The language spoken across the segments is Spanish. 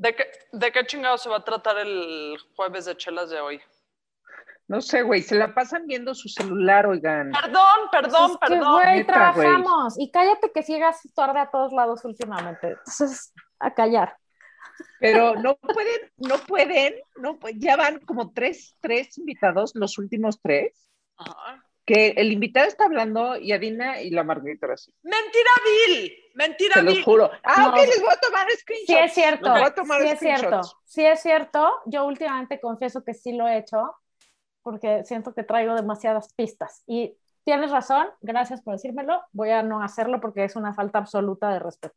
¿De qué, ¿De qué chingado se va a tratar el jueves de chelas de hoy? No sé, güey, se la pasan viendo su celular, oigan. Perdón, perdón, Pues perdón. güey, trabajamos. Y cállate que sigas tarde a todos lados últimamente. Entonces, a callar. Pero no pueden, no pueden, no, ya van como tres, tres invitados, los últimos tres, Ajá. Que el invitado está hablando y Adina y la Margarita ahora sí. Mentira vil, mentira los vil. juro. Ah, No. ok, les voy a tomar screenshots. Sí es cierto, voy a tomar sí es cierto, sí es cierto. Yo últimamente confieso que sí lo he hecho porque siento que traigo demasiadas pistas. Y tienes razón, gracias por decírmelo. Voy a no hacerlo porque es una falta absoluta de respeto.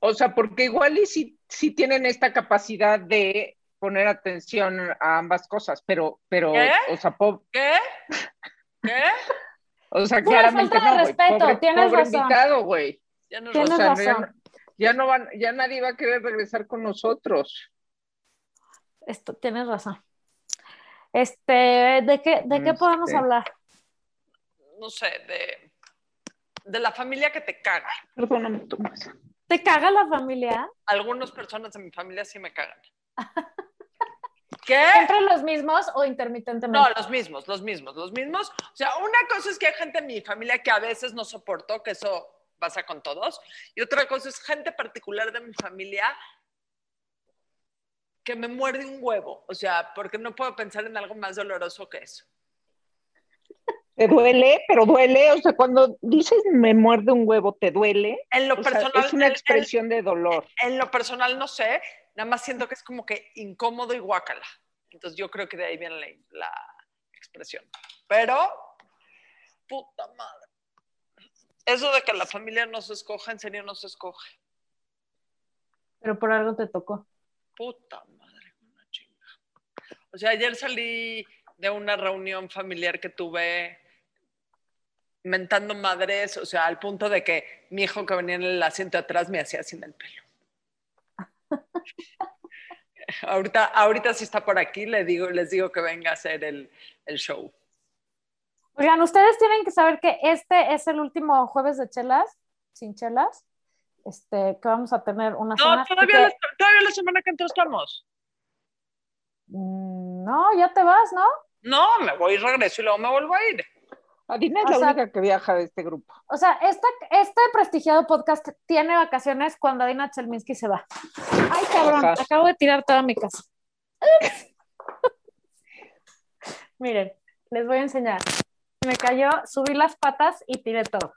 O sea, porque igual y sí, sí tienen esta capacidad de poner atención a ambas cosas, pero, pero, ¿Qué? o sea, po- ¿Qué? ¿Qué? o sea, Pura claramente falta de no, respeto, Pobre, tienes pobre razón. invitado, güey. Ya no O Tienes sea, razón. ya, no- ya no van, ya nadie va a querer regresar con nosotros. Esto, tienes razón. Este, ¿de qué, de qué Este. podemos hablar? no sé, de, de la familia que te caga. Perdóname, Tomás. ¿Te caga la familia? Algunas personas de mi familia sí me cagan. ¿Qué? ¿Entre los mismos o intermitentemente? No, los mismos, los mismos, los mismos. O sea, una cosa es que hay gente en mi familia que a veces no soporto, que eso pasa con todos, y otra cosa es gente particular de mi familia que me muerde un huevo, o sea, porque no puedo pensar en algo más doloroso que eso. Te duele, pero duele, o sea, cuando dices me muerde un huevo, ¿te duele? En lo O sea, personal, es una en- expresión de dolor. en, en lo personal no sé, nada más siento que es como que incómodo y guácala. Entonces yo creo que de ahí viene la, la expresión. Pero, puta madre. Eso de que la familia no se escoja, en serio no se escoge. Pero por algo te tocó. Puta madre, una chinga. O sea, ayer salí de una reunión familiar que tuve mentando madres, o sea, al punto de que mi hijo que venía en el asiento de atrás me hacía sin el pelo. Ahorita, ahorita si está por aquí, le digo, les digo que venga a hacer el, el show. Oigan, ustedes tienen que saber que este es el último jueves de chelas, sin chelas, este, que vamos a tener una No, semana. todavía, la, todavía la semana que entra estamos. Mm, No, ya te vas, ¿no? No, me voy y regreso y luego me vuelvo a ir. Adina es O la sea- única que viaja de este grupo. O sea, esta, este prestigiado podcast tiene vacaciones cuando Adina Chelminsky se va. Ay, cabrón, Ajá. acabo de tirar toda mi casa. Miren, les voy a enseñar. Me cayó, subí las patas y tiré todo.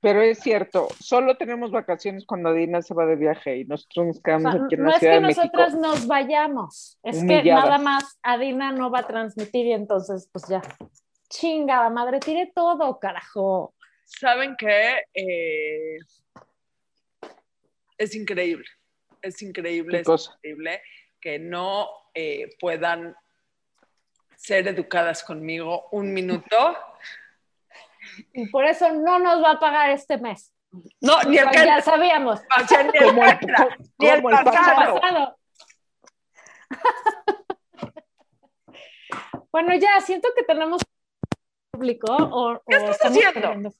Pero es cierto, solo tenemos vacaciones cuando Adina se va de viaje y nosotros nos O quedamos sea, aquí en no la es Ciudad que de México. nosotras nos vayamos, es que nada más Adina no va a transmitir y entonces, pues ya. Chingada madre, tiré todo, carajo. ¿Saben qué? Eh, es increíble. Es increíble, ¿Qué es cosa? increíble que no eh, puedan ser educadas conmigo un minuto. Y por eso no nos va a pagar este mes. No, ni el que ya sabíamos. ni el Como que el, ni el como pasado. Pasado. bueno, ya, siento que tenemos público. O, ¿Qué o estás haciendo?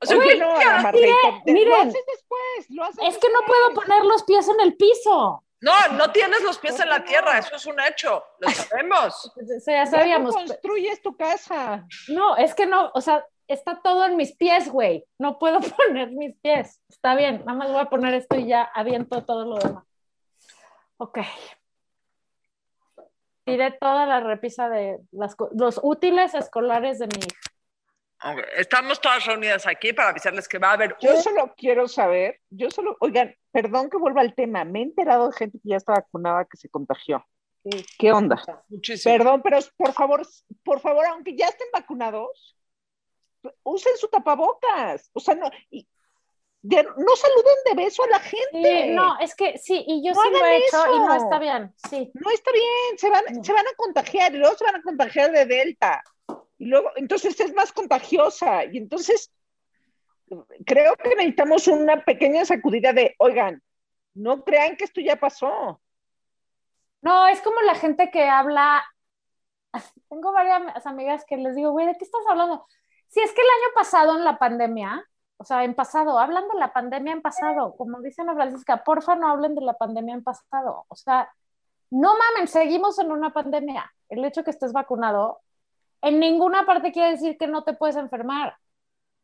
O sea, güey, no, ya. De- miren. lo haces después, lo haces Es que no puedo poner los pies en el piso. no, no tienes los pies en la tierra, eso es un hecho, lo sabemos. O sea, ya ¿Cómo sabíamos. construyes tu casa? No, es que no, o sea, está todo en mis pies, güey. No puedo poner mis pies. Está bien, nada más voy a poner esto y ya aviento todo lo demás. Ok. Tiré toda la repisa de las, los útiles escolares de mi hija. Ok, Estamos todas reunidas aquí para avisarles que va a haber Yo solo quiero saber, yo solo, oigan, perdón que vuelva al tema, me he enterado de gente que ya está vacunada que se contagió. ¿Qué onda? muchísimo. Perdón, pero por favor, por favor, aunque ya estén vacunados, usen su tapabocas. O sea, no, y- no saluden de beso a la gente. Sí, no, es que sí, y yo No sí lo he hecho y no eso. está bien. Sí. No está bien, se van, se van a contagiar y luego se van a contagiar de Delta. Y luego, entonces es más contagiosa. Y entonces, creo que necesitamos una pequeña sacudida de, oigan, no crean que esto ya pasó. No, es como la gente que habla. Tengo varias amigas que les digo, güey, ¿de qué estás hablando? Si es que el año pasado en la pandemia, O sea, en pasado, hablan de la pandemia en pasado. Como dice Ana Francisca, porfa no hablen de la pandemia en pasado. O sea, no mamen, seguimos en una pandemia. El hecho que estés vacunado en ninguna parte quiere decir que no te puedes enfermar,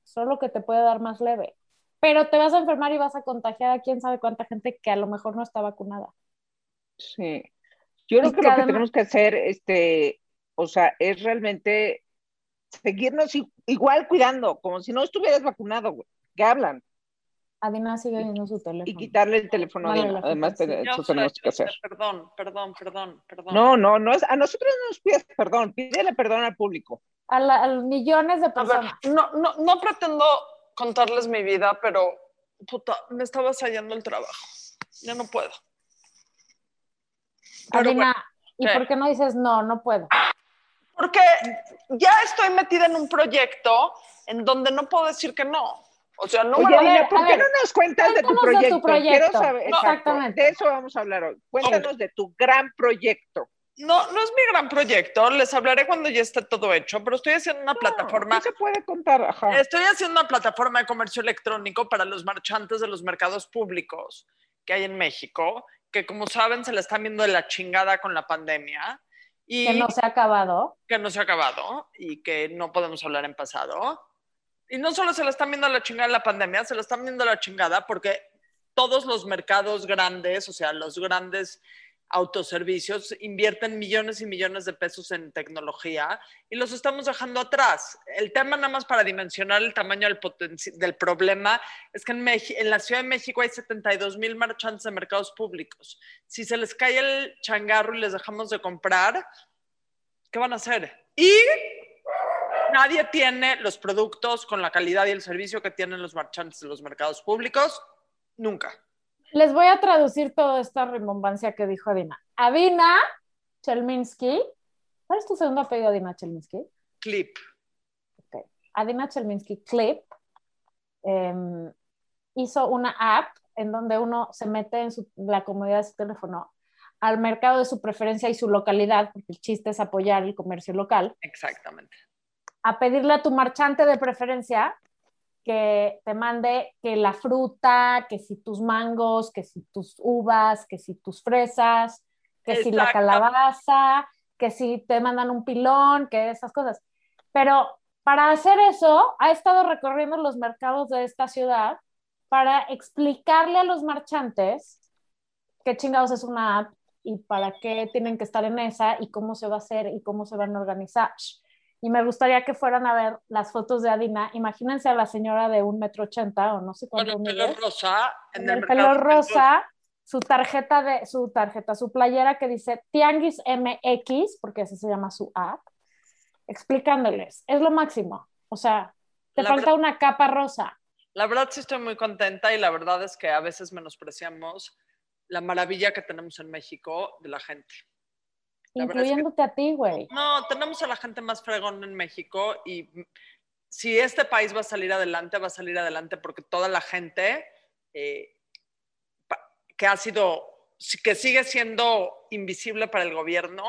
solo que te puede dar más leve. Pero te vas a enfermar y vas a contagiar a quién sabe cuánta gente que a lo mejor no está vacunada. Sí. Yo creo que, lo que tenemos que hacer, este, o sea, es realmente seguirnos igual cuidando, como si no estuvieras vacunado, güey. ¿Qué hablan? Adina sigue viendo su teléfono. Y quitarle el teléfono a Adina. Además, eso tenemos que hacer. Perdón, perdón, perdón, perdón. No, no, no es, a nosotros no nos pides perdón, pídele perdón al público. A, los millones de personas. no, no, no pretendo contarles mi vida, pero puta, me estaba saliendo el trabajo. Ya no puedo. Adina, ¿y por qué no dices no, no puedo? Porque ya estoy metida en un proyecto en donde no puedo decir que no. O sea, no Oye, ¿por qué no nos cuentas de tu proyecto? Quiero saber, exactamente. De eso vamos a hablar hoy. Cuéntanos de tu gran proyecto. No, no es mi gran proyecto, les hablaré cuando ya esté todo hecho, pero estoy haciendo una plataforma. se puede contar, ajá. Estoy haciendo una plataforma de comercio electrónico para los marchantes de los mercados públicos que hay en México, que como saben se la están viendo de la chingada con la pandemia. Y que no se ha acabado. Que no se ha acabado y que no podemos hablar en pasado. Y no solo se la están viendo la chingada la pandemia, se la están viendo la chingada porque todos los mercados grandes, o sea, los grandes autoservicios invierten millones y millones de pesos en tecnología y los estamos dejando atrás. El tema nada más para dimensionar el tamaño del, problema es que en, en, la Ciudad de México hay 72 mil marchantes de mercados públicos. Si se les cae el changarro y les dejamos de comprar, ¿qué van a hacer? Y nadie tiene los productos con la calidad y el servicio que tienen los marchantes de los mercados públicos, nunca. Les voy a traducir toda esta rimbombancia que dijo Adina. Adina Chelminsky, ¿cuál es tu segundo apellido, Adina Chelminsky? Clip. Okay. Adina Chelminsky Clip em, hizo una app en donde uno se mete en la comodidad de su teléfono al mercado de su preferencia y su localidad, porque el chiste es apoyar el comercio local. Exactamente. A pedirle a tu marchante de preferencia que te mande que la fruta, que si tus mangos, que si tus uvas, que si tus fresas, que si la calabaza, que si te mandan un pilón, que esas cosas. Pero para hacer eso, ha estado recorriendo los mercados de esta ciudad para explicarle a los marchantes qué chingados es una app y para qué tienen que estar en esa y cómo se va a hacer y cómo se van a organizar y me gustaría que fueran a ver las fotos de Adina. Imagínense a la señora de un metro ochenta o no sé cuánto. Con el pelo rosa. En el, pelo rosa, su tarjeta de, su tarjeta, su playera que dice Tianguis MX, porque así se llama su app, explicándoles. Es lo máximo. O sea, te falta una capa rosa. La verdad sí estoy muy contenta y la verdad es que a veces menospreciamos la maravilla que tenemos en México de la gente. Incluyéndote a ti, güey. No, tenemos a la gente más fregón en México y si este país va a salir adelante, va a salir adelante porque toda la gente eh, que ha sido, que sigue siendo invisible para el gobierno,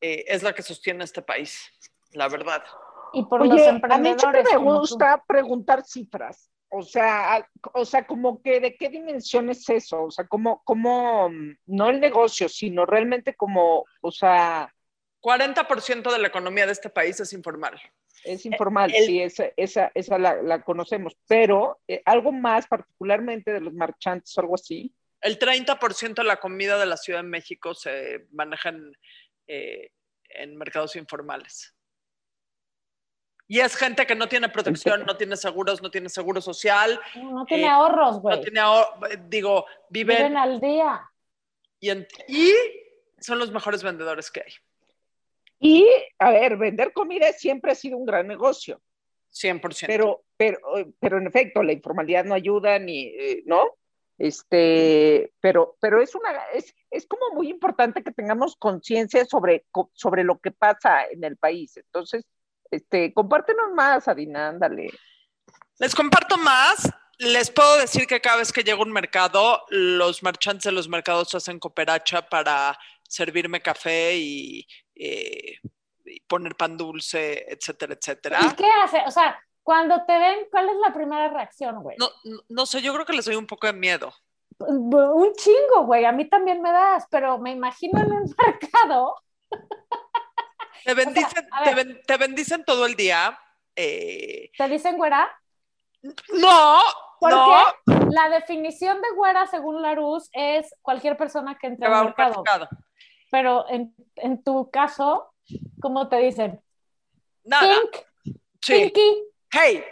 eh, es la que sostiene este país, la verdad. Y por los emprendedores. A mí me gusta preguntar cifras. O sea, o sea, como que de qué dimensión es eso, o sea, como, como, mm, no el negocio, sino realmente como, o sea... 40% de la economía de este país es informal. Es informal, sí, esa, esa, esa la, conocemos, pero eh, algo más particularmente de los marchantes o algo así. El 30% de la comida de la Ciudad de México se maneja en, eh, en mercados informales. Y es gente que no tiene protección, no tiene seguros, no tiene seguro social. No, tiene ahorros, güey. No tiene ahorros, digo, viven, viven al día. Y, y son los mejores vendedores que hay. Y, a ver, vender comida siempre ha sido un gran negocio. 100%. Pero, pero, pero en efecto, la informalidad no ayuda ni, eh, ¿no? Este, pero, pero es una, es, es como muy importante que tengamos conciencia sobre, sobre lo que pasa en el país. Entonces, este, compártenos más, Adina, ándale. Les comparto más. Les puedo decir que cada vez que llego a un mercado, los marchantes de los mercados hacen cooperacha para servirme café y, eh, poner pan dulce, etcétera, etcétera. ¿Y qué hace? O sea, Cuando te ven, ¿cuál es la primera reacción, güey? No, no, no sé, yo creo que les doy un poco de miedo. Un chingo, güey. A mí también me das, pero me imagino en un mercado. Te bendicen, te, ben, te bendicen todo el día. Eh, ¿Te dicen güera? no, Porque no. la definición de güera, según Larus, es cualquier persona que entre va a un mercado. mercado. Pero en, en tu caso, ¿cómo te dicen? Nada. Pink, Sí. pinky. Hey.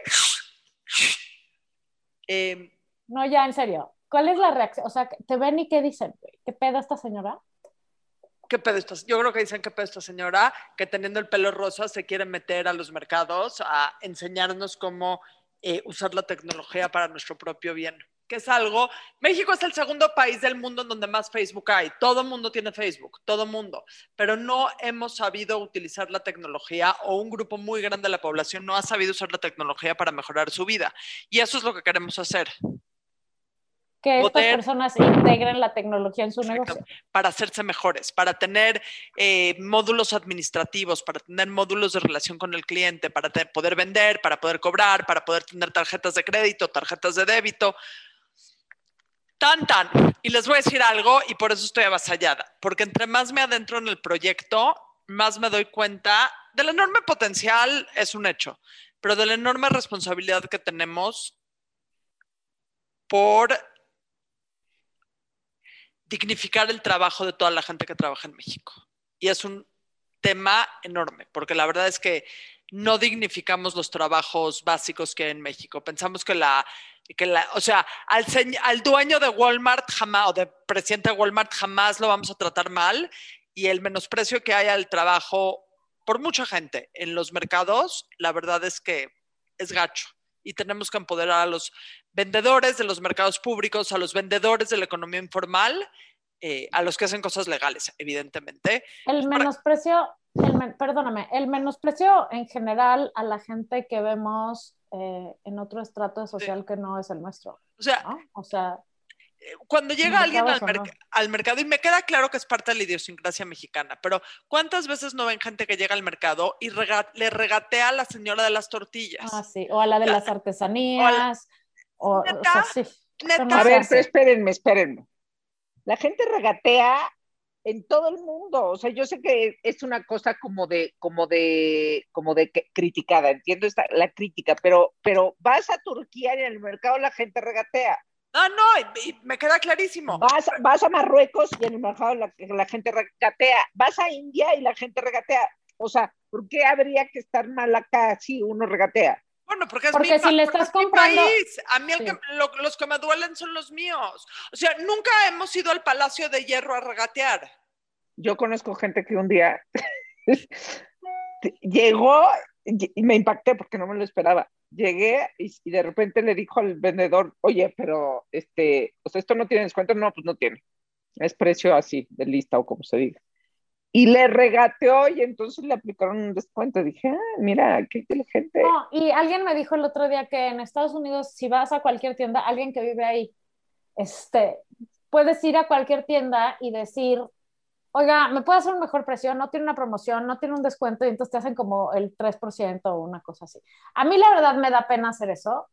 Eh, No, ya, en serio. ¿Cuál es la reacción? O sea, ¿te ven y qué dicen? ¿Qué pedo esta señora? ¿Qué pedo esta? Yo creo que dicen qué pedo esta señora que teniendo el pelo rosa se quiere meter a los mercados a enseñarnos cómo eh, usar la tecnología para nuestro propio bien. Que es algo. México es el segundo país del mundo en donde más Facebook hay. Todo mundo tiene Facebook, todo mundo. Pero no hemos sabido utilizar la tecnología o un grupo muy grande de la población no ha sabido usar la tecnología para mejorar su vida. Y eso es lo que queremos hacer. Que estas personas integren la tecnología en su negocio. para hacerse mejores, para tener eh, módulos administrativos, para tener módulos de relación con el cliente, para te- poder vender, para poder cobrar, para poder tener tarjetas de crédito, tarjetas de débito. Tan, tan. Y les voy a decir algo y por eso estoy avasallada, porque entre más me adentro en el proyecto, más me doy cuenta del enorme potencial, es un hecho, pero de la enorme responsabilidad que tenemos por dignificar el trabajo de toda la gente que trabaja en México. Y es un tema enorme, porque la verdad es que no dignificamos los trabajos básicos que hay en México. Pensamos que la, que la o sea, al, dueño de Walmart jamás, o de presidente de Walmart jamás lo vamos a tratar mal, y el menosprecio que hay al trabajo por mucha gente en los mercados, la verdad es que es gacho. Y tenemos que empoderar a los vendedores de los mercados públicos, a los vendedores de la economía informal, eh, a los que hacen cosas legales, evidentemente. El menosprecio, el men- perdóname, el menosprecio en general a la gente que vemos eh, en otro estrato social que no es el nuestro, O sea, ¿no? O sea, cuando llega alguien al, o merc- al mercado, y me queda claro que es parte de la idiosincrasia mexicana, pero ¿cuántas veces no ven gente que llega al mercado y rega- le regatea a la señora de las tortillas? ah, sí, o a la de La- las artesanías, o, o sea, ¿Neta? sí. Neta. no A ver, pero espérenme, espérenme. La gente regatea en todo el mundo. O sea, yo sé que es una cosa como de, como de, como de criticada, entiendo esta, la crítica, pero, pero vas a Turquía y en el mercado la gente regatea. No, no, y, y me queda clarísimo. Vas, vas a Marruecos y en el mercado la, la gente regatea. Vas a India y la gente regatea. O sea, ¿por qué habría que estar mal acá si uno regatea? Bueno, porque es Porque mi, si le porque estás es mi comprando- país. A mí el Sí. que- lo- los que me duelen son los míos. O sea, nunca hemos ido al Palacio de Hierro a regatear. Yo conozco gente que un día llegó y me impacté porque no me lo esperaba. Llegué y, y de repente le dijo al vendedor, oye, pero este, o sea, esto no tiene descuento, no, pues no tiene. Es precio así, de lista o como se diga. Y le regateó y entonces le aplicaron un descuento. Dije, ah, mira, qué inteligente. No, y alguien me dijo el otro día que en Estados Unidos, si vas a cualquier tienda, alguien que vive ahí, este, puedes ir a cualquier tienda y decir, oiga, ¿me puede hacer un mejor precio? No tiene una promoción, no tiene un descuento, y entonces te hacen como el 3% o una cosa así. A mí la verdad me da pena hacer eso.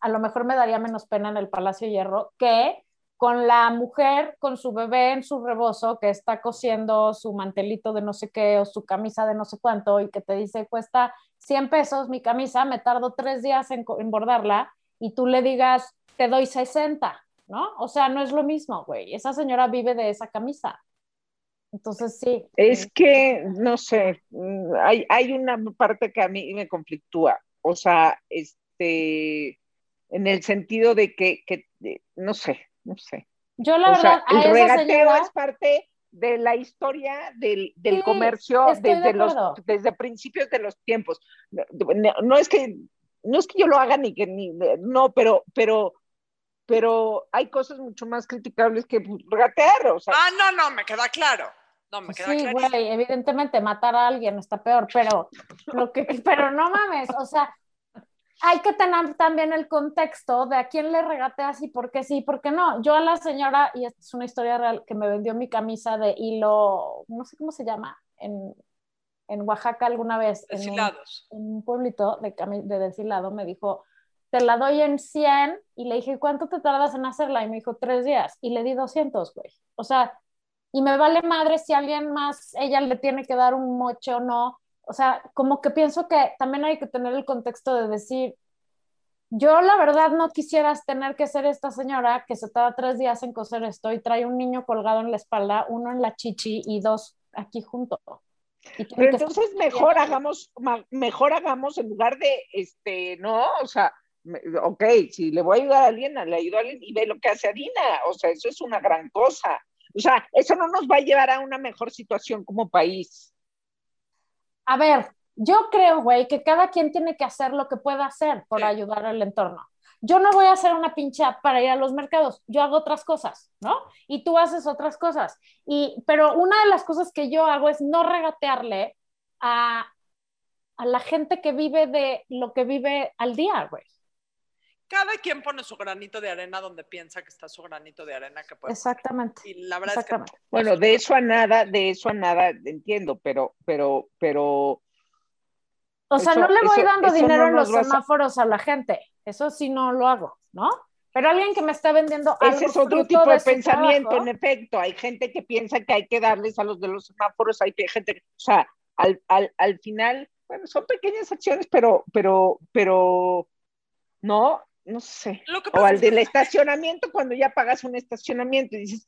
A lo mejor me daría menos pena en el Palacio Hierro que con la mujer con su bebé en su rebozo que está cosiendo su mantelito de no sé qué o su camisa de no sé cuánto y que te dice cuesta 100 pesos mi camisa, me tardo tres días en, en bordarla y tú le digas te doy 60, ¿no? O sea, no es lo mismo, güey. Esa señora vive de esa camisa. Entonces, sí. Es que, no sé, mm, hay, hay una parte que a mí me conflictúa. O sea, este, en el sentido de que, que de- no sé, no sé. Yo la o verdad, sea, el regateo señora, es parte de la historia del, del Sí, comercio de desde, los, desde principios de los tiempos. No, no- no es que no es que yo lo haga ni que ni no, pero pero pero hay cosas mucho más criticables que pues, regatear, o sea, Ah, no, no, me queda claro. No, me queda sí, clarísimo. güey, evidentemente matar a alguien está peor, pero lo que, pero no mames, o sea, hay que tener también el contexto de a quién le regateas y por qué sí y por qué no. Yo a la señora, y esta es una historia real, que me vendió mi camisa de hilo, no sé cómo se llama, en en Oaxaca alguna vez, en un, Deshilados. en un pueblito de, de deshilado, me dijo, te la doy en 100 y le dije, ¿cuánto te tardas en hacerla? Y me dijo, tres días. Y le di 200, güey. O sea, y me vale madre si alguien más, ella le tiene que dar un moche o no. O sea, como que pienso que también hay que tener el contexto de decir, yo la verdad no quisieras tener que ser esta señora que se tarda tres días en coser esto y trae un niño colgado en la espalda, uno en la chichi y dos aquí junto. Pero entonces mejor hagamos, mejor hagamos en lugar de, este, no, o sea, ok, si le voy a ayudar a alguien, le ayudo a alguien y ve lo que hace Adina, o sea, eso es una gran cosa. O sea, eso no nos va a llevar a una mejor situación como país. A ver, yo creo, güey, que cada quien tiene que hacer lo que pueda hacer por ayudar al entorno. Yo no voy a hacer una pinche app para ir a los mercados, yo hago otras cosas, ¿no? Y tú haces otras cosas. Y, pero una de las cosas que yo hago es no regatearle a, a la gente que vive de lo que vive al día, güey. Cada quien pone su granito de arena donde piensa que está su granito de arena que puede. Exactamente. Y la verdad Exactamente. es que Bueno, de eso a nada, de eso a nada, entiendo, pero, pero, pero, O sea, Eso- no le voy eso- dando eso dinero no en los a- semáforos a la gente. Eso sí no lo hago, ¿no? Pero alguien que me está vendiendo algo ese es otro fruto tipo de pensamiento, trabajo, en efecto. Hay gente que piensa que hay que darles a los de los semáforos, hay gente, que- o sea, al, al, al final, bueno, son pequeñas acciones, pero, pero, pero, no, no sé. lo que O al es que- del estacionamiento, cuando ya pagas un estacionamiento y dices,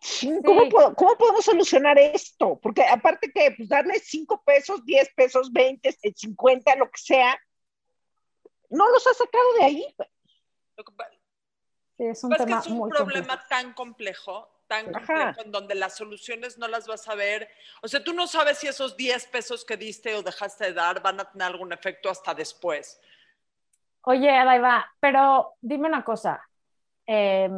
"Chin, ¿cómo, Sí. puedo- cómo podemos solucionar esto? Porque aparte que pues, darle 5 pesos, 10 pesos, 20, 50, lo que sea, no los ha sacado de ahí. lo que pa- Sí, es un Pues es que tema es un muy problema complejo. tan complejo, tan Ajá. complejo, en donde las soluciones no las vas a ver. O sea, tú no sabes si esos 10 pesos que diste o dejaste de dar van a tener algún efecto hasta después. Oye, Adaiva, pero dime una cosa. eh,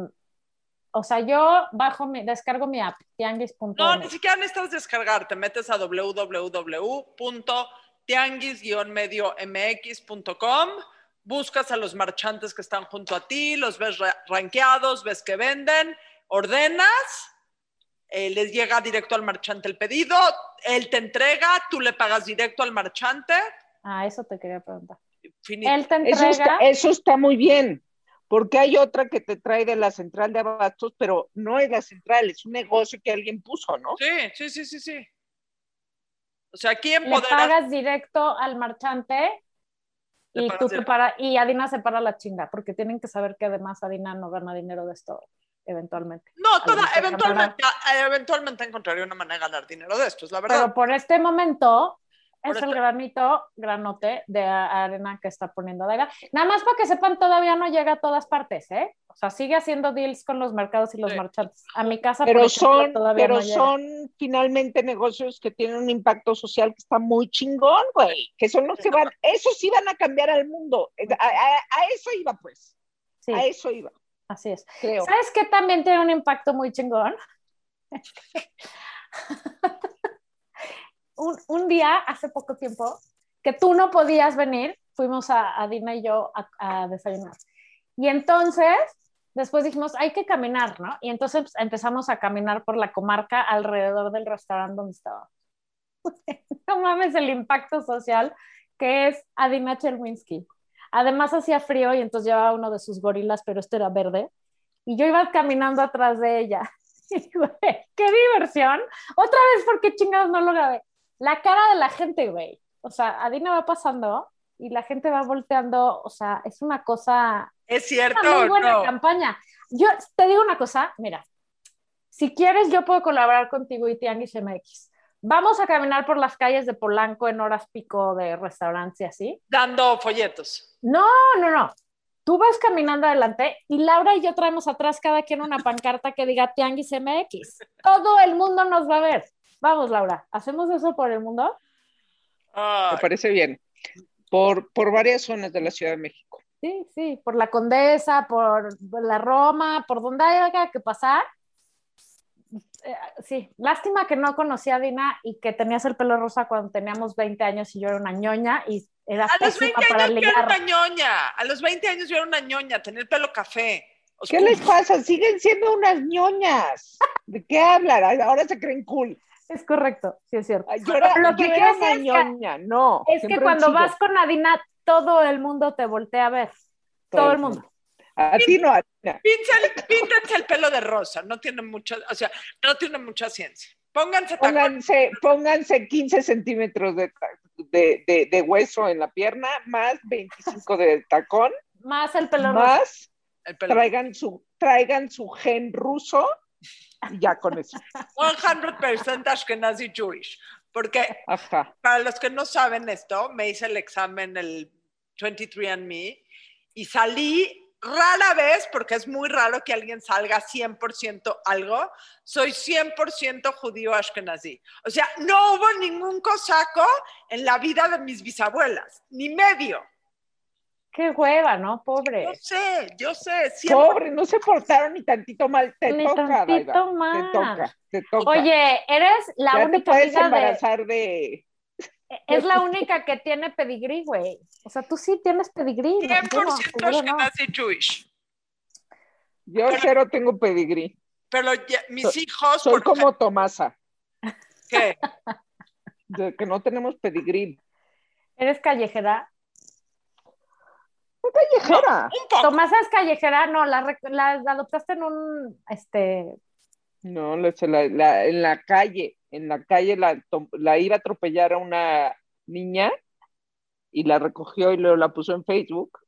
o sea, yo bajo mi, descargo mi app, tianguis.com. No, ni siquiera necesitas descargar. Te metes a www.tianguis-medio-mx.com, buscas a los marchantes que están junto a ti, los ves ra- rankeados, ves que venden, ordenas, eh, les llega directo al marchante el pedido, él te entrega, tú le pagas directo al marchante. Ah, eso te quería preguntar. Finito. Él te Eso está, entrega. eso está muy bien, porque hay otra que te trae de la central de abastos, pero no es la central, es un negocio que alguien puso, ¿no? Sí, sí, sí, sí, sí. O sea, aquí le pagas directo al marchante y tú te directo. para, y Adina se para la chinga, porque tienen que saber que además Adina no gana dinero de esto eventualmente. No, toda- Alguien se eventualmente, eventualmente encontraría una manera de ganar dinero de esto, es la verdad. Pero por este momento es el granito, granote de arena que está poniendo Adaiva. Nada más para que sepan, todavía no llega a todas partes, ¿eh? O sea, sigue haciendo deals con los mercados y los Sí. marchantes. A mi casa, por Pero ejemplo, son, todavía pero no llega. son finalmente negocios que tienen un impacto social que está muy chingón, güey, que son los que van, esos sí van a cambiar al mundo. A, a- a eso iba, pues, Sí, a eso iba, así es. creo. ¿Sabes qué también tiene un impacto muy chingón? un, un día, hace poco tiempo, que tú no podías venir, fuimos a, a Dina y yo a, a desayunar. Y entonces, después dijimos, hay que caminar, ¿no? Y entonces pues, empezamos a caminar por la comarca alrededor del restaurante donde estábamos. no mames el impacto social que es Adina Chelminsky. Además hacía frío y entonces llevaba uno de sus gorilas, pero este era verde. Y yo iba caminando atrás de ella. ¡Qué diversión! Otra vez, porque chingados no lo grabé? La cara de la gente, güey. O sea, Adina va pasando y la gente va volteando. O sea, es una cosa ¿Es cierto una muy buena no? campaña. Yo te digo una cosa, mira, si quieres yo puedo colaborar contigo y Tianguis MX. Vamos a caminar por las calles de Polanco en horas pico de restaurantes y así. Dando folletos. No, no, no. Tú vas caminando adelante y Laura y yo traemos atrás cada quien una pancarta que diga Tianguis MX. Todo el mundo nos va a ver. Vamos, Laura, ¿hacemos eso por el mundo? Me parece bien. Por, por varias zonas de la Ciudad de México. Sí, sí, por la Condesa, por la Roma, por donde haya que pasar. Eh, sí, lástima que no conocía a Dina y que tenías el pelo rosa cuando teníamos 20 años y yo era una ñoña y era a los pésima 20 para años yo era una ñoña. A los 20 años yo era una ñoña, tenía el pelo café. ¿Qué les pasa? Siguen siendo unas ñoñas. ¿De qué hablan? Ahora se creen cool. Es correcto, sí es cierto. Yo era, Lo que yo quiero era es que- ñoña, no. Es que cuando vas con Adina, todo el mundo te voltea a ver. Todo el mundo. A ti no, Adina. Píntense, píntense el pelo de rosa, no tiene mucha, o sea, no tiene mucha ciencia. Pónganse. Pónganse, pónganse 15 centímetros de, de, de- de hueso en la pierna, más 25 de tacón, Más el pelo rosa. más el pelo. traigan su, traigan su gen ruso y ya con eso. 100% Ashkenazi Jewish. Porque Ajá. para los que no saben esto, me hice el examen, el 23andMe, y salí rara vez, porque es muy raro que alguien salga 100% algo, soy 100% judío ashkenazí. O sea, no hubo ningún cosaco en la vida de mis bisabuelas, ni medio. Qué hueva, ¿no? Yo Pobre. sé, yo sé, siempre. Pobre, no se portaron ni tantito mal. Te Ni toca, tantito Daiva, mal. Te toca, te toca. Oye, eres la ya te única puedes amiga de. embarazar de... Es la única que tiene pedigrí, güey. O sea, tú sí tienes pedigrí. ¿no? 100% Yo no, no. Jewish. Yo Pero- cero tengo pedigrí. Pero ya- mis hijos, Soy por como Tomasa, ¿qué? de que no tenemos pedigrí. ¿Eres callejera? Callejera. Poco. Tomasa es callejera, no, la, adoptaste en un, este, No, la- se la- la- en la calle, en la calle la, iba a atropellar a una niña y la recogió y luego la puso en Facebook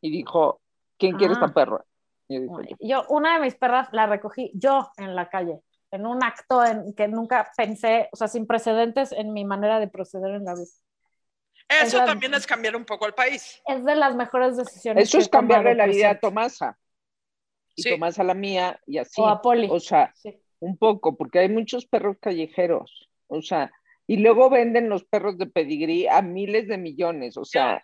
y dijo, ¿quién quiere Ah. esta perra? Y yo dije, yo. yo, una de mis perras la recogí yo en la calle, en un acto en que nunca pensé, o sea, sin precedentes en mi manera de proceder en la vida. Eso Es la- también es cambiar un poco el país. Es de las mejores decisiones. Eso es cambiarle la vida a. Tomasa y Sí. Tomasa la mía y así. O a Poli. O sea, Sí. un poco, porque hay muchos perros callejeros, o sea, y luego venden los perros de pedigrí a miles de millones, o sea,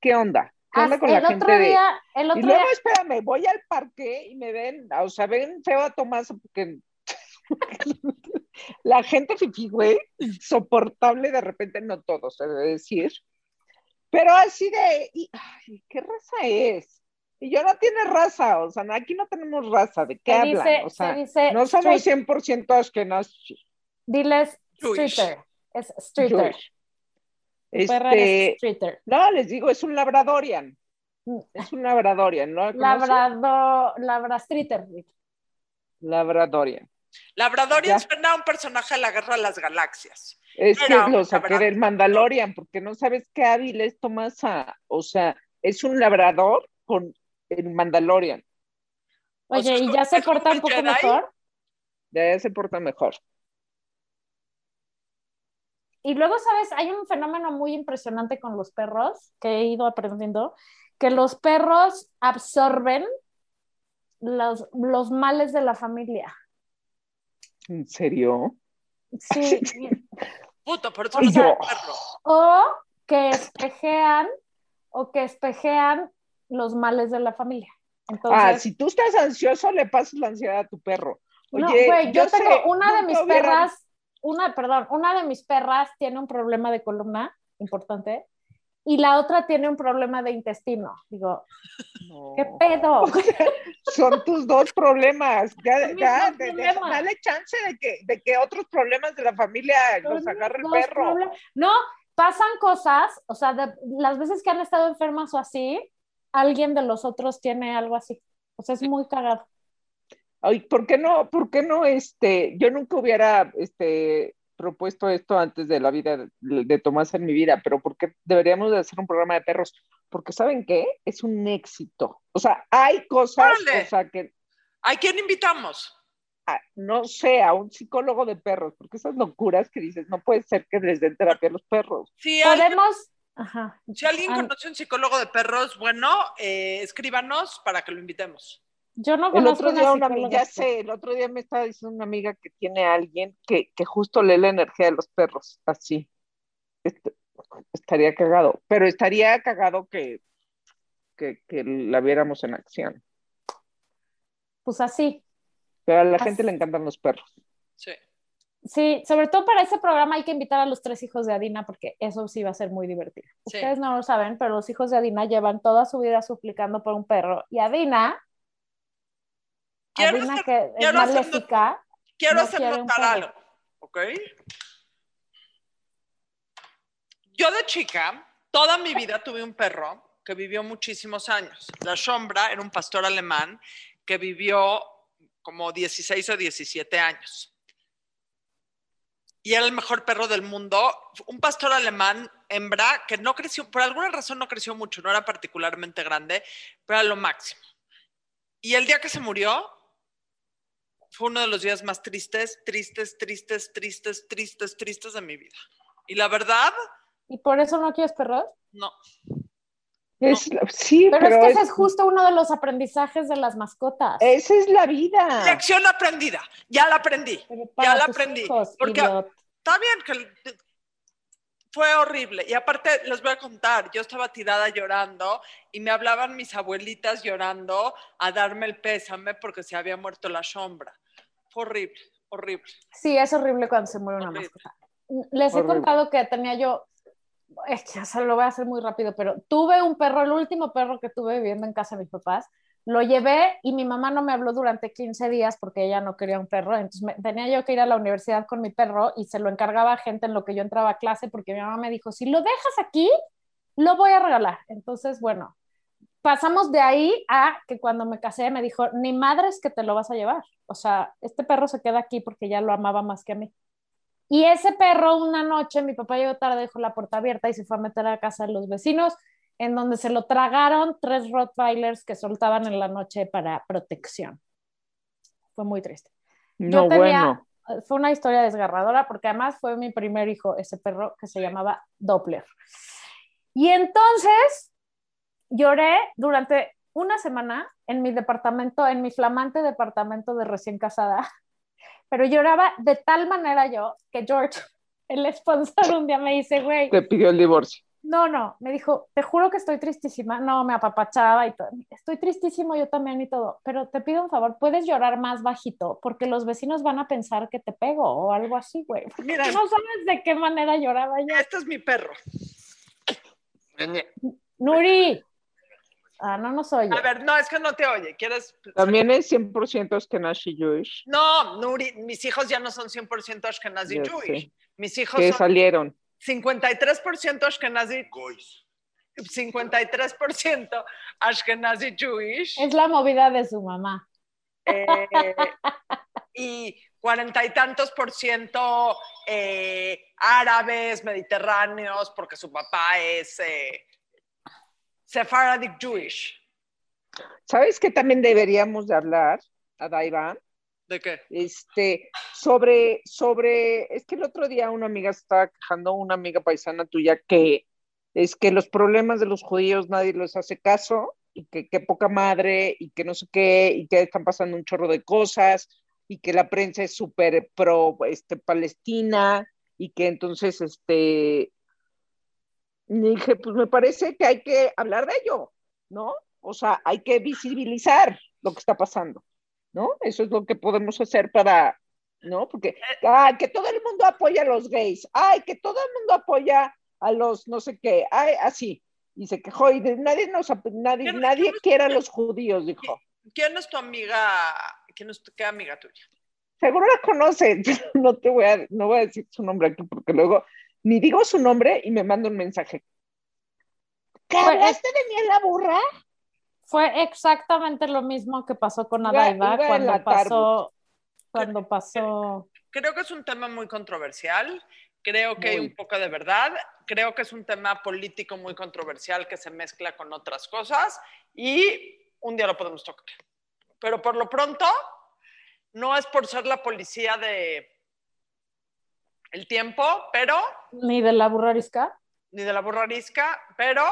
¿qué onda? ¿Qué onda Ah, con el la otro gente de... el Y luego, día, espérame, voy al parque y me ven, o sea, ven feo a Tomás porque la gente fifí, güey, insoportable de repente, no todos, he de decir, pero así de, y, ay, ¿qué raza es? Y yo no tiene raza, o sea, aquí no tenemos raza, ¿de qué se hablan? dice, o sea, se dice no somos street- 100% ashkenazis. diles streeter, es streeter. Es Este, streeter. no, les digo, es un labradorian. Es un labradorian, ¿no? Labrado, labra streeter. Labradorian. Labradorian Ya. suena a un personaje de la Guerra de las Galaxias. Es que lo la saqué verdad- del Mandalorian, porque no sabes qué hábil es Tomasa. O sea, es un labrador con el Mandalorian. O Oye, sea, ¿y ya se ¿es como porta el un poco Jedi? mejor? Ya se porta mejor. Y luego, ¿sabes? Hay un fenómeno muy impresionante con los perros que he ido aprendiendo, que los perros absorben los, los males de la familia. ¿En serio? Sí, Puto, por eso Y no perro. o que espejean, o que espejean los males de la familia. Entonces, ah, si tú estás ansioso, le pasas la ansiedad a tu perro. No, güey, yo, tengo una de mis hubiera- perras, una, perdón, una de mis perras tiene un problema de columna importante y la otra tiene un problema de intestino. Digo, No. ¿qué pedo? Son tus dos problemas. Ya, ya, de- de- dale chance de que, de que otros problemas de la familia los Son agarre el perro. problemas. No, pasan cosas, o sea, de- las veces que han estado enfermas o así, alguien de los otros tiene algo así. O sea, es muy cagado. Ay, ¿por qué no? ¿Por qué no? Este, yo nunca hubiera este, propuesto esto antes de la vida de, de Tomás en mi vida, pero ¿por qué deberíamos de hacer un programa de perros? Porque ¿saben qué? Es un éxito. O sea, hay cosas, Órale. o sea, que ¿A quién invitamos? no sé, a un psicólogo de perros, porque esas locuras que dices, no puede ser que les den terapia a los perros. Si alguien, Podemos, ajá, si alguien Ah. conoce un psicólogo de perros, bueno, eh, escríbanos para que lo invitemos. Yo no El conozco otro día, una una, ya sé, el otro día me estaba diciendo una amiga que tiene a alguien que, que justo lee la energía de los perros, así. Este, estaría cagado, pero estaría cagado que, que, que la viéramos en acción. Pues así, Pero a la Así. gente le encantan los perros. Sí. Sí, sobre todo para ese programa hay que invitar a los tres hijos de Adina porque eso sí va a ser muy divertido. Sí. Ustedes no lo saben, pero los hijos de Adina llevan toda su vida suplicando por un perro y Adina, Quiero hacer- que es quiero hacer maléfica, Quiero No hacer notar algo, ¿ok? Yo de chica, toda mi vida tuve un perro que vivió muchísimos años. La Sombra era un pastor alemán que vivió como 16 o 17 años. Y era el mejor perro del mundo. Un pastor alemán, hembra, que no creció, por alguna razón no creció mucho, no era particularmente grande, pero era lo máximo. Y el día que se murió, fue uno de los días más tristes, tristes, tristes, tristes, tristes, tristes de mi vida. Y la verdad, ¿Y por eso no quieres perros? no. Es, sí, Pero, pero, es que es- ese es justo uno de los aprendizajes de las mascotas. esa es la vida. Lección aprendida, ya la aprendí. Ya la aprendí, hijos, porque-. Está bien que fue horrible. Y aparte, les voy a contar, yo estaba tirada llorando y me hablaban mis abuelitas llorando a darme el pésame porque se había muerto la sombra. Fue horrible, horrible. Sí, es horrible cuando se muere una Horrible. mascota. Les he Horrible. contado que tenía yo, es que se lo voy a hacer muy rápido, pero tuve un perro, el último perro que tuve viviendo en casa de mis papás, lo llevé y mi mamá no me habló durante 15 días porque ella no quería un perro, entonces me- tenía yo que ir a la universidad con mi perro y se lo encargaba a gente en lo que yo entraba a clase porque mi mamá me dijo, si lo dejas aquí, lo voy a regalar. Entonces, bueno, pasamos de ahí a que cuando me casé me dijo, ni madres que te lo vas a llevar. O sea, este perro se queda aquí porque ya lo amaba más que a mí. Y ese perro una noche, mi papá llegó tarde, dejó la puerta abierta y se fue a meter a casa de los vecinos, en donde se lo tragaron tres Rottweilers que soltaban en la noche para protección. Fue muy triste. no, yo tenía- bueno. Fue una historia desgarradora porque además fue mi primer hijo, ese perro que se llamaba Doppler. Y entonces lloré durante una semana en mi departamento, en mi flamante departamento de recién casada, pero lloraba de tal manera yo que George, el sponsor, un día me dice, güey, Te pidió el divorcio. No, no, me dijo, te juro que estoy tristísima. No, me apapachaba y todo. Estoy tristísimo yo también y todo, pero te pido un favor, puedes llorar más bajito porque los vecinos van a pensar que te pego o algo así, güey. Mira, No sabes de qué manera lloraba yo. este es mi perro. Nuri. Ah, no nos oye. A ver, no, es que no te oye. ¿Quieres? También es 100% Ashkenazi Jewish. No, Nuri, mis hijos ya no son 100% Ashkenazi Jewish. sé. Mis hijos Que son salieron. 53% Ashkenazi, 53% Ashkenazi Jewish Es la movida de su mamá. eh, y cuarenta y tantos por ciento eh, árabes, mediterráneos, porque su papá es eh, Sephardic Jewish. ¿Sabes que también deberíamos de hablar, Adaiva? ¿De qué? Este, sobre, sobre, es que el otro día una amiga estaba quejando, una amiga paisana tuya, que es que los problemas de los judíos nadie les hace caso, y que qué poca madre, y que no sé qué, y que están pasando un chorro de cosas, y que la prensa es súper pro este, Palestina, y que entonces, este, dije, pues me parece que hay que hablar de ello, ¿no? O sea, hay que visibilizar lo que está pasando, ¿no? Eso es lo que podemos hacer para, ¿no? Porque, ay, que todo el mundo apoya a los gays, ay, que todo el mundo apoya a los no sé qué, ay, así. Y se quejó y de- nadie nos, nadie, ¿Quién- nadie quiere a los judíos, dijo. ¿Quién es tu amiga? ¿Quién es tu, qué amiga tuya? Seguro la conoces, pero no te voy a, no voy a decir su nombre aquí porque luego ni digo su nombre y me manda un mensaje. ¿Qué Pues, hablaste de mí en la burra? Fue exactamente lo mismo que pasó con Iba- Adaiva iba en cuando pasó, cuando pasó. Creo que es un tema muy controversial. Creo que hay Muy. un poco de verdad. Creo que es un tema político muy controversial que se mezcla con otras cosas y un día lo podemos tocar. Pero por lo pronto, no es por ser la policía de el tiempo, pero Ni de la burrarisca. ni de la burrarisca, pero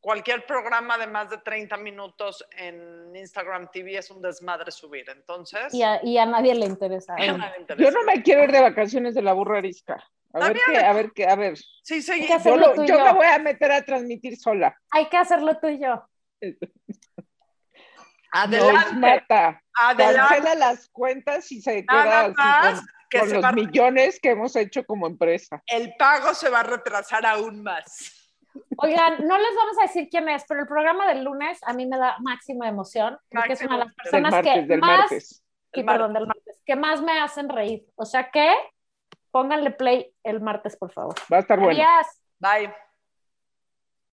cualquier programa de más de 30 minutos en Instagram TV es un desmadre subir. Entonces, Y a, y a nadie le interesa. a nadie le interesa. Yo no me quiero ir de vacaciones de la burra arisca. A ver qué, a ver qué, a ver. Sí, sí, Hay que Yo, hacerlo lo- tú y yo yo. me voy a meter a transmitir sola. Hay que hacerlo tú y yo. Nos adelante, mata. adelante. Cancela las cuentas y se Nada queda más con, que con se los va- millones que hemos hecho como empresa. el pago se va a retrasar aún más. Oigan, no les vamos a decir quién es, pero el programa del lunes a mí me da máxima emoción, porque es una de las personas martes, que más, martes. sí, El perdón, del martes, que más me hacen reír. O sea que Pónganle play el martes, por favor. Va a estar bueno. Adiós. Bye.